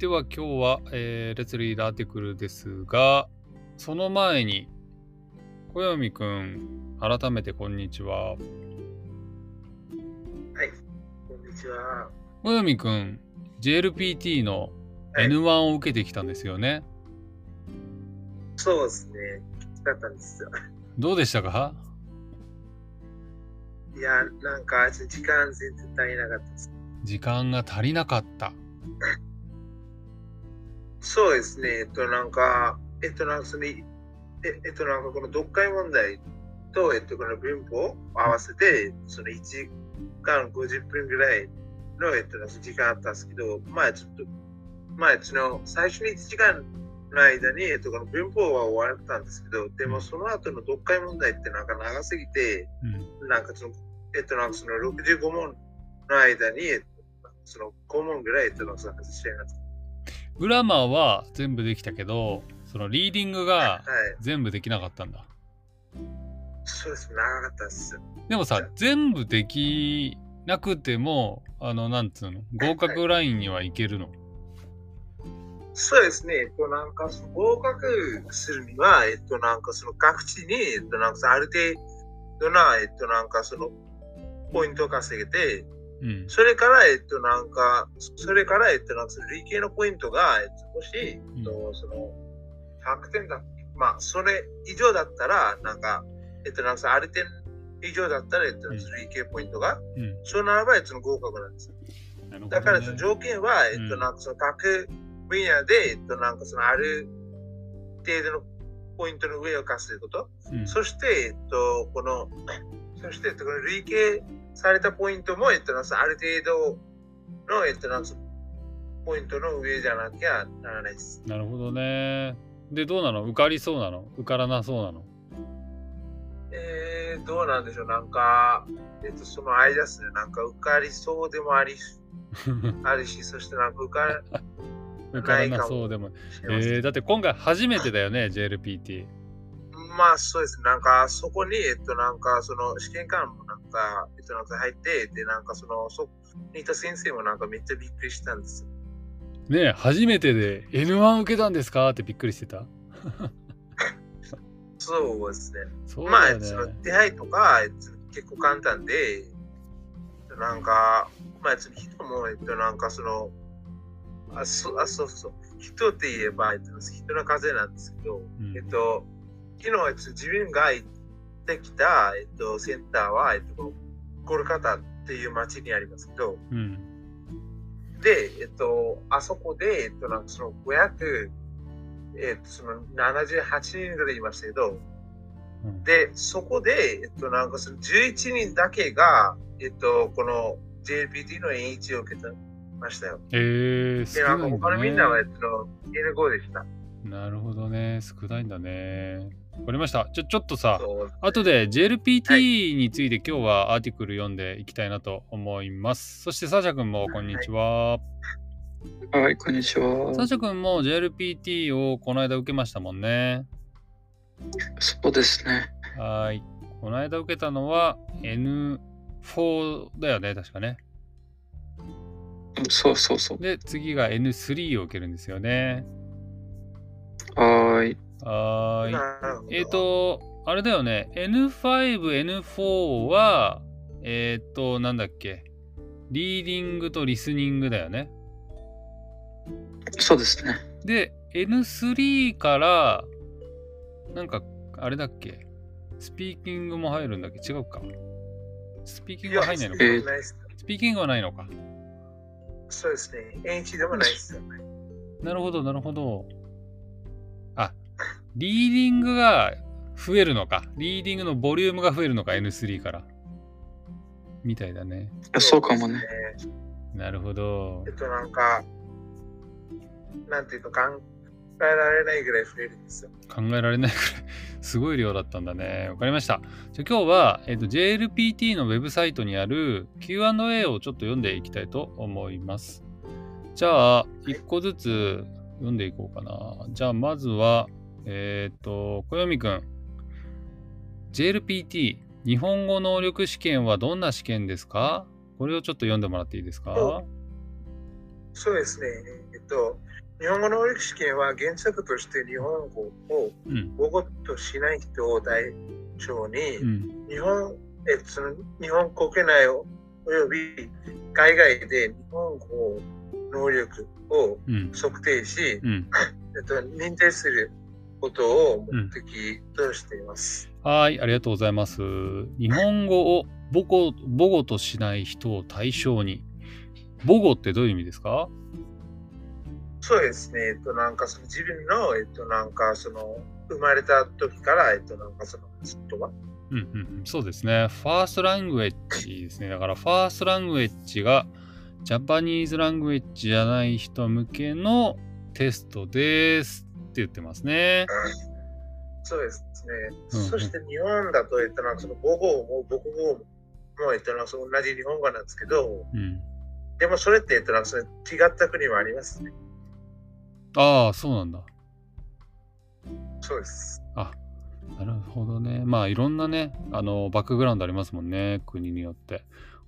では今日は、えー、レッツリーダーティクルですが、その前に、小読くん、改めてこんにちは。はい、こんにちは。小読くん、JLPT の N1 を受けてきたんですよね。はい、そうですね。きつかったんですよ。どうでしたか？いや、なんか時間全然足りなかったです。時間が足りなかった。そうですね。えっと、なんか、えっと、なんかその、ええっと、なんかこの読解問題と、えっと、この文法を合わせて、その1時間50分ぐらいの、えっと、時間あったんですけど、まあちょっと、まあその、最初に1時間の間に、えっと、この文法は終わったんですけど、でもその後の読解問題ってなんか長すぎて、うん、なんかその、えっと、なんかその65問の間に、えっと、その5問ぐらい、えっと、なんか外しちゃいました。グラマーは全部できたけど、そのリーディングが全部できなかったんだ。はい、そうです、長かったです。でもさ、全部できなくても、あの、なんつうの、合格ラインにはいけるの、はい、そうですね、えっと、なんか、合格するには、えっと、なんか、その各地に、えっと、なんか、ある程度な、えっと、なんか、その、ポイントを稼げて、うん、それから、えっと、なんか、それから、えっと、なんか、累計のポイントが、えっと、少し、えっと、その、100点だ。まあ、それ以上だったら、なんか、えっと、なんか、ある点以上だったら、えっと、累計ポイントが、うん、そうならば、えっと、合格なんですよ。ね、だから、その条件は、えっと、なんか、その各分野で、えっと、なんか、その、ある程度のポイントの上を貸すということ。うん、そして、えっと、この、そして、この累計されたポイントも、えっと、ある程度の、えっと、ポイントの上じゃなきゃならないです。なるほどね。で、どうなの？受かりそうなの？受からなそうなの？えー、どうなんでしょう？なんか、えっと、その間ですね。なんか受かりそうでもあり あるし、そしてなんか受か受からなそうでも。えー、だって今回初めてだよね、JLPT。まあそうですなんかそこに、えっと、なんかその試験官もなんか、えっと、なんか入って、で、なんかその、そにいた先生もなんかめっちゃびっくりしたんです。ね初めてで N1 受けたんですかってびっくりしてた。そうですね。ねまあ、その出会いとか結構簡単で、なんか、まあ、人も、えっと、なんかその、あ、そあそうそう、人って言えば、えっと、人の風なんですけど、うん、えっと、昨日、自分が行ってきた、えっと、センターは、えっと、コルカタっていう町にありますけど、うん、で、えっと、あそこで、えっと、なんかその500、えっと、その78人ぐらいいましたけど、うん、で、そこで、えっと、なんかその11人だけが、えっと、この JLPT の N1 を受けてましたよ。えー、で、なんか他のみんなは、えっと、N5 でした。なるほどね。少ないんだね。わかりました。ちょ、ちょっとさ、後で JLPT について今日はアーティクル読んでいきたいなと思います。そしてサーシャ君もこんにちは。はい、こんにちは。サーシャ君も JLPT をこの間受けましたもんね。そうですね。はい。この間受けたのは N4 だよね、確かね。そうそうそう。で、次が N3 を受けるんですよね。はい。はい。えっ、ー、と、あれだよね。N5、N4 は、えっ、ー、と、なんだっけ？リーディングとリスニングだよね。そうですね。で、N3 から、なんか、あれだっけ？スピーキングも入るんだっけ？違うか。スピーキングは入んないのか？スピーキングはないのか。そうですね。N1 でもないですよね。なるほど、なるほど。リーディングが増えるのか。リーディングのボリュームが増えるのか、N3 から。みたいだね。そうかもね。なるほど。えっと、なんか、なんていうか考えられないぐらい増えるんですよ。考えられないぐらい。すごい量だったんだね。わかりました。じゃ今日は、えっと、JLPT のウェブサイトにある Q&A をちょっと読んでいきたいと思います。じゃあ、一個ずつ読んでいこうかな。じゃあ、まずは、えっ、ー、と、小読くん。JLPT、日本語能力試験はどんな試験ですか？これをちょっと読んでもらっていいですか？そうですね。えっと、日本語能力試験は原則として日本語をうん。母語としない人を対象に、うん。日本、えその日本国内および海外で日本語能力をうん。測定し、うん。えっと、認定することを目的としています。はい、ありがとうございます。日本語を母語母語としない人を対象に。母語ってどういう意味ですか？そうですね。えっと、なんかその自分の、えっと、なんかその生まれた時から、えっと、なんかその言葉。うんうんうん、そうですね。ファーストラングエッジですね。だからファーストラングエッジがジャパニーズラングエッジじゃない人向けのテストですって言ってますね。そうですね。うんうんそして日本だと、えっと、なんかその母語も母語も、えっと、なんかその同じ日本語なんですけど、うん。でもそれって、えっと、なんかその違った国もありますね。ああ、そうなんだ。そうです。なるほどね。まあいろんなね、あの、バックグラウンドありますもんね。国によって。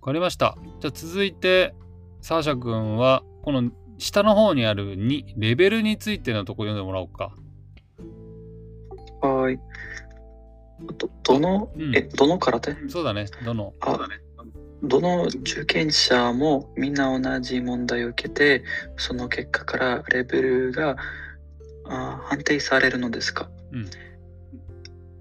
わかりました。じゃあ続いて、サーシャ君は、この下の方にある2、レベルについてのとこ読んでもらおうか。はい。ど、どの、うんえ、どの空手？そうだね。どの？あ、どの受験者もみんな同じ問題を受けて、その結果からレベルがあ判定されるのですか、うん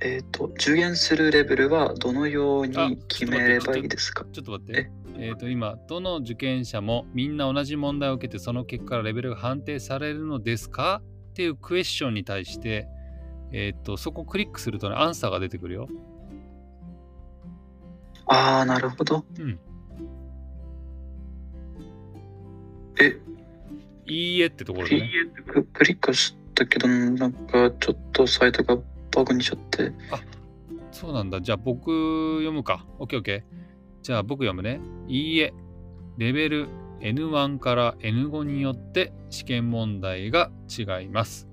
えっ、と、受験するレベルはどのようあに決めればいいですか？ちょっと待って。えっ、と、今、どの受験者もみんな同じ問題を受けて、その結果からレベルが判定されるのですか？っていうクエスチョンに対して、えっ、と、そこをクリックするとね、アンサーが出てくるよ。ああ、なるほど。うん。え、いいえってところでね。ククリックしたけど、なんかちょっとサイトがバグにしちゃって。そうなんだ。じゃあ僕読むか。OKOK。じゃあ僕読むね。いいえ。レベル N1 から N5 によって試験問題が違います。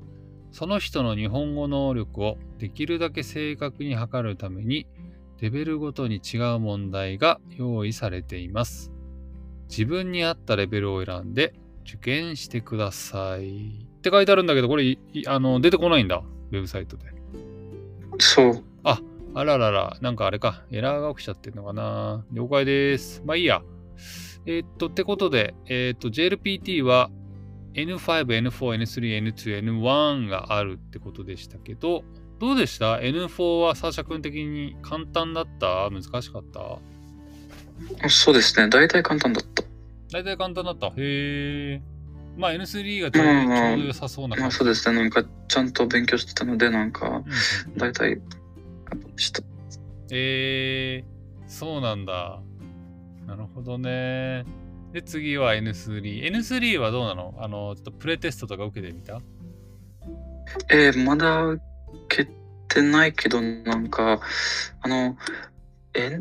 その人の日本語能力をできるだけ正確に測るために、レベルごとに違う問題が用意されています。自分に合ったレベルを選んで受験してください。って書いてあるんだけど、これあの出てこないんだ。ウェブサイトで。そう。あららら、なんかあれか、エラーが起きちゃってんのかな。了解です。まあいいや。えーっと、ってことで、えーっと、JLPT は N5、N4、N3、N2、N1 があるってことでしたけど、どうでした ?N4 はサーシャ君的に簡単だった？難しかった？そうですね。大体簡単だった。大体簡単だった。へえ。まあ N3 がちょうど,、良さそうなまあ感じ。そうですね。なんかちゃんと勉強してたので、なんかうんうんした。えー、そうなんだ。なるほどね。で、次は N3。N3 はどうなの？あの、ちょっとプレテストとか受けてみた？えー、まだ受けてないけど、なんか、あの、え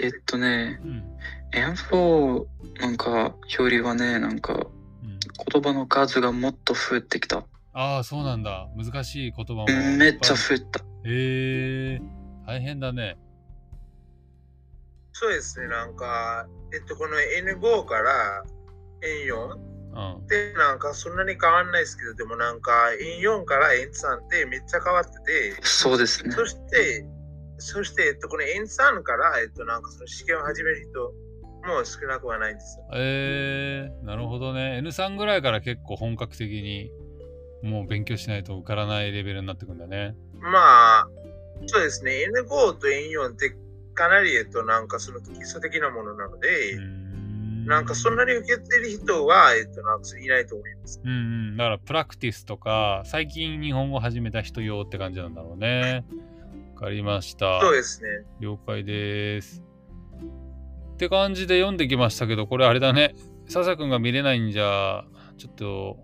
えっとね、うん。N4 なんかよりはね、なんかうん、言葉の数がもっと増えてきた。ああ、そうなんだ。難しい言葉も。うんめっちゃ増えた。へえー、大変だね。そうですね。なんか、えっと、この N5 から N4 うん。で、なんかそんなに変わんないですけど、でもなんか N4 から N3 ってめっちゃ変わってて、そうですね。そして、そして、えっと、この N3 から、えっと、なんかその試験を始める人も少なくはないんですよ。えー、なるほどね。N3 ぐらいから結構本格的にもう勉強しないと受からないレベルになってくんだね。まあ、そうですね。N5 と N4 ってかなり、えっと、なんかその基礎的なものなので、なんかそんなに受けてる人は、えっと、なんかいないと思います。うんうん、だからプラクティスとか最近日本語始めた人用って感じなんだろうね。わかりました。そうですね。了解です。って感じで読んできましたけど、これあれだね。笹くんが見れないんじゃ、ちょっと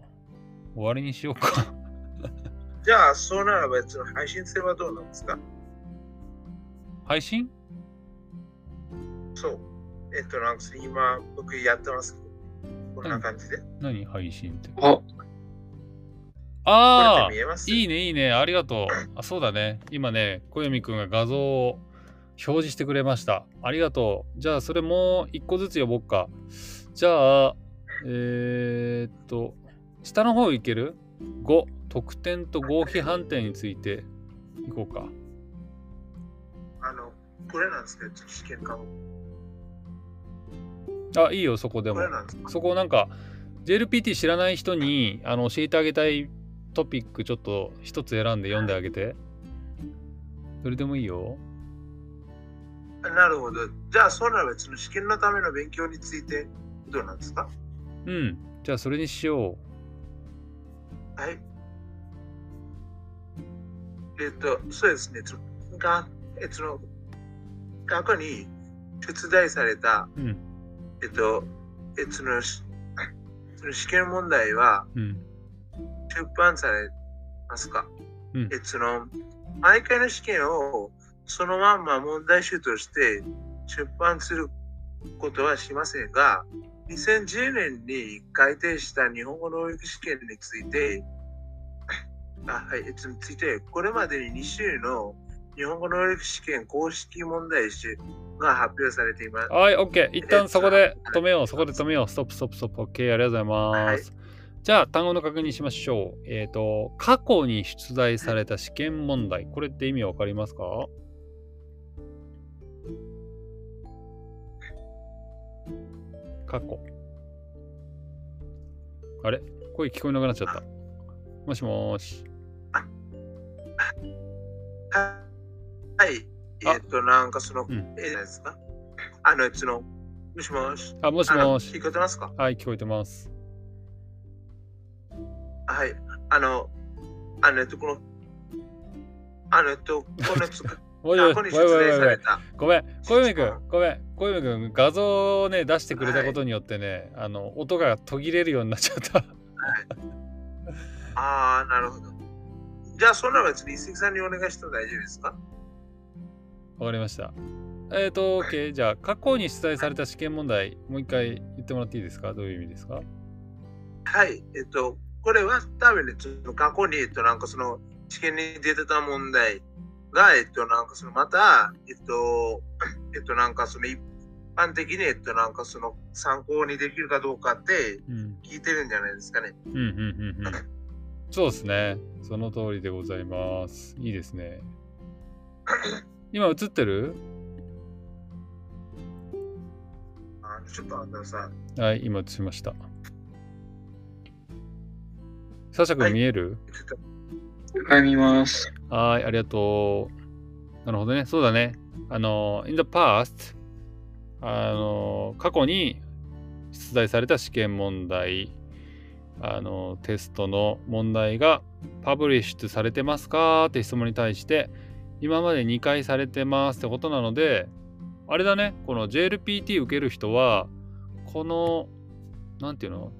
終わりにしようか。じゃあ、そうならば、その配信すればどうなんですか？配信？そう。えっと、なんか今、僕やってますけど、こんな感じで。こ何？配信って。あ、ああいいね、いいね。ありがとう。あ、そうだね。今ね、小読くんが画像を表示してくれました。ありがとう。じゃあ、それもう一個ずつ呼ぼっか。じゃあ、えー、っと、下の方いける ?5、得点と合否判定についていこうか。あの、これなんですけど、試験科目。あ、いいよ、そこでもそこなんか JLPT 知らない人にあの教えてあげたいトピックちょっと一つ選んで読んであげて。どれでもいいよ。なるほど。じゃあ、それは別の試験のための勉強についてどうなんですか？うん。じゃあそれにしよはい。えっと、そうですね。そのがえその過去に出題された、う。うん。えっと、えそのしその試験問題はうん。出版されますか、うんえその毎回の試験をそのまんま問題集として出版することはしませんが、2010年に改定した日本語能力試験について、あはい、えっとについて、これまでに2種類の日本語能力試験公式問題集が発表されています。はい、OK。一旦そこで止めよう。そこで止めよう。ストップ、ストップ、ストップ。OK。ありがとうございます。じゃあ、単語の確認しましょう。えっ、と、過去に出題された試験問題。これって意味わかりますか？過去。あれ？声聞こえなくなっちゃった。もしもーし。はい。えっと、なんかその、うんえー、ですか？あの、その、もしもし。あ、もしもーし聞。こえてますか？はい、聞こえてます。はい。あの、あの、えっと、この、あの、えっと、このつ、おいおい、おいおいおい。ごめん、小泉くん、ごめん、小泉くん、画像をね、出してくれたことによってね、あの、音が途切れるようになっちゃった。ああ、なるほど。じゃあ、そんなの別に一石さんにお願いしても大丈夫ですか？わかりました。えっ、ー、と、OK。じゃあ、過去に出題された試験問題、もう一回言ってもらっていいですか？どういう意味ですか？はい。えっと、これは多分ね、過去に、えっと、なんかその試験に出てた問題が、えっと、なんかそのまた、えっと、えっと、なんかその一般的に、えっと、なんかその参考にできるかどうかってうん。聞いてるんじゃないですかね。うん、うん、うん、うん。そうですね。その通りでございます。いいですね。今映ってる？あちょっとあのさ、はい、今映しました。サシャ君見える、ちょっとはい、見ます。はい、ありがとう。なるほどね。そうだね。あの、in the past、あの、過去に出題された試験問題、あの、テストの問題がパブリッシュされてますかって質問に対して、今まで2回されてますってことなので、あれだね、この JLPT 受ける人は、この、なんていうの？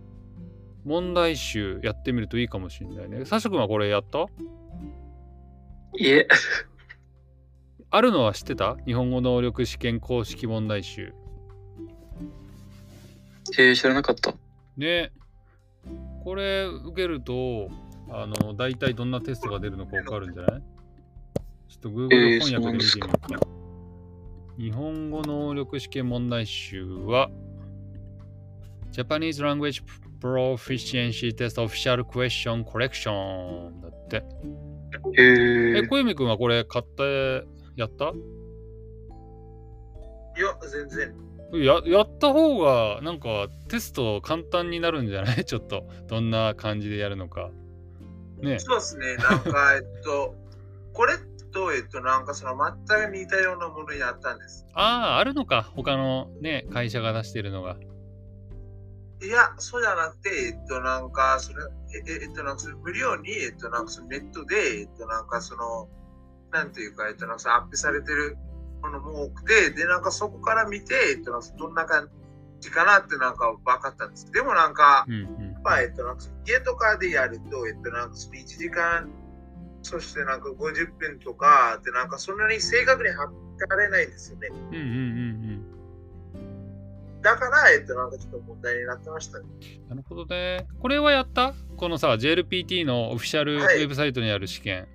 問題集やってみるといいかもしれないね。サシャ君はこれやった？いえ、あるのは知ってた？日本語能力試験公式問題集。えー知らなかった。ね。これ受けると、あの、大体どんなテストが出るのかわかるんじゃない？ちょっと Google えー翻訳で見てみようか。日本語能力試験問題集は、Japanese Language Proficiency Test Official Question Collection だって。えーえ、小泉君はこれ買ってやった？いや、全然。ややった方がなんかテスト簡単になるんじゃない？ちょっとどんな感じでやるのか。ねそうですね。なんか、えっと、これと、えっと、なんかその全く似たようなものやったんです。ああ、あるのか。他のね、会社が出してるのが。いや、そうじゃなくて、えっと、なんか、それ、え、ええっと、なんか、無料に、えっと、なんか、そのネットで、えっと、なんか、その、なんていうか、えっと、なんか、アップされてるものも多くて、で、なんか、そこから見て、えっと、なんか、どんな感じかなって、なんか、分かったんです。でも、なんかう、んうん。まあ、えっと、なんか、家とかでやると、えっと、なんか、その1時間、そしてなんか50分とか、で、なんか、そんなに正確に測れないんですよね。うんうんうんだから、えっと、なんか、ちょっと問題になってましたね。うん。なるほどね。これはやった？このさ、JLPT のオフィシャルウはいェブサイトにある試験。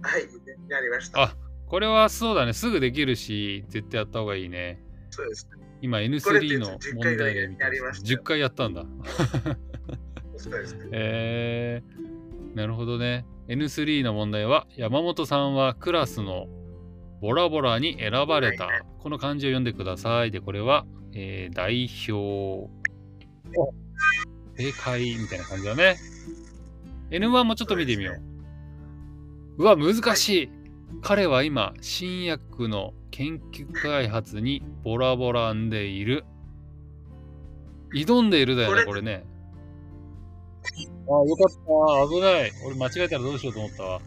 はい、やりました。あこれはそうだね。すぐできるし、絶対やった方がいいね。そうですね。今これ N3 の10問題で見た10回やったんだ。そうですね。えー、なるほどね。N3 の問題は、山本さんはクラスのボラボラに選ばれた。この漢字を読んでください。で、これは、えー代表。正解みたいな感じだね。N1 もちょっと見てみよう。うわ、難しい。彼は今、新薬の研究開発にボラボラんでいる。挑んでいるだよね、これね。ああ、よかった。危ない。俺間違えたらどうしようと思ったわ。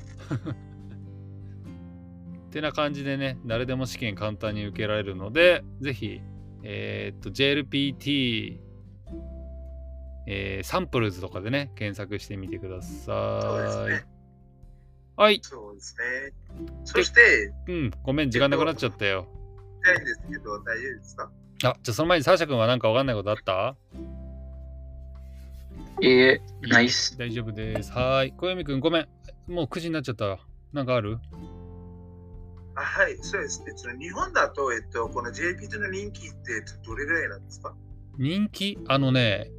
ってな感じでね、誰でも試験簡単に受けられるので、ぜひ、えーっと、JLPT、えーサンプルズとかでね、検索してみてください。ね。はい。そうですね。そして、うん、ごめん、時間なくなっちゃったよ。聞きたいんですけど、大丈夫ですか？あ、じゃあその前にサーシャ君は何かわかんないことあった？いいえ、ナイス。大丈夫です。はーい。小読君、ごめん。もう9時になっちゃったわ。なんかある？あはい、そうですね。その日本だと、えっと、この JPT の人気ってどれぐらいなんですか？人気？あのね、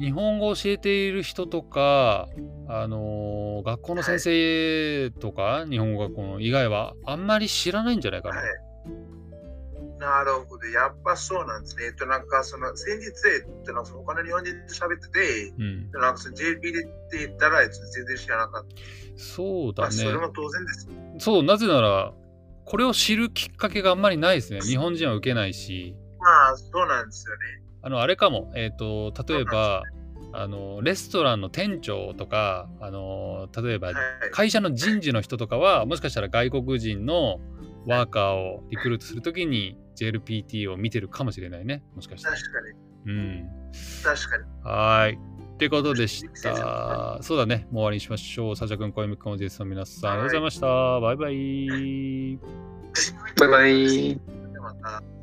日本語を教えている人とか、あのー学校の先生とか、日本語学校の以外はあんまり知らないんじゃないかな。はい。なるほど。やっぱそうなんですね。えっと、なんか、その、先日、えっと、なんか他の日本人と喋ってて、うん。なんかその JP でって言ったら、えっと全然知らなかった。そうだまあ、それね。も当然です。そう、なぜなら、これを知るきっかけがあんまりないですね。日本人は受けないし。まあ、そうなんですよね。あの、あれかも。えっ、と、例えば、あの、レストランの店長とか、あの、例えば、はい。会社の人事の人とかはもしかしたら外国人のワーカーをリクルートするときに JLPT を見てるかもしれないね。もしかしたら。確かに。うん。確かに。はーい。ってことでした。そうだね。もう終わりにしましょう。サチャ君、小泉君、おじいさん、皆さん、ありがとうございました。バイバイ。バイバイ。でまた。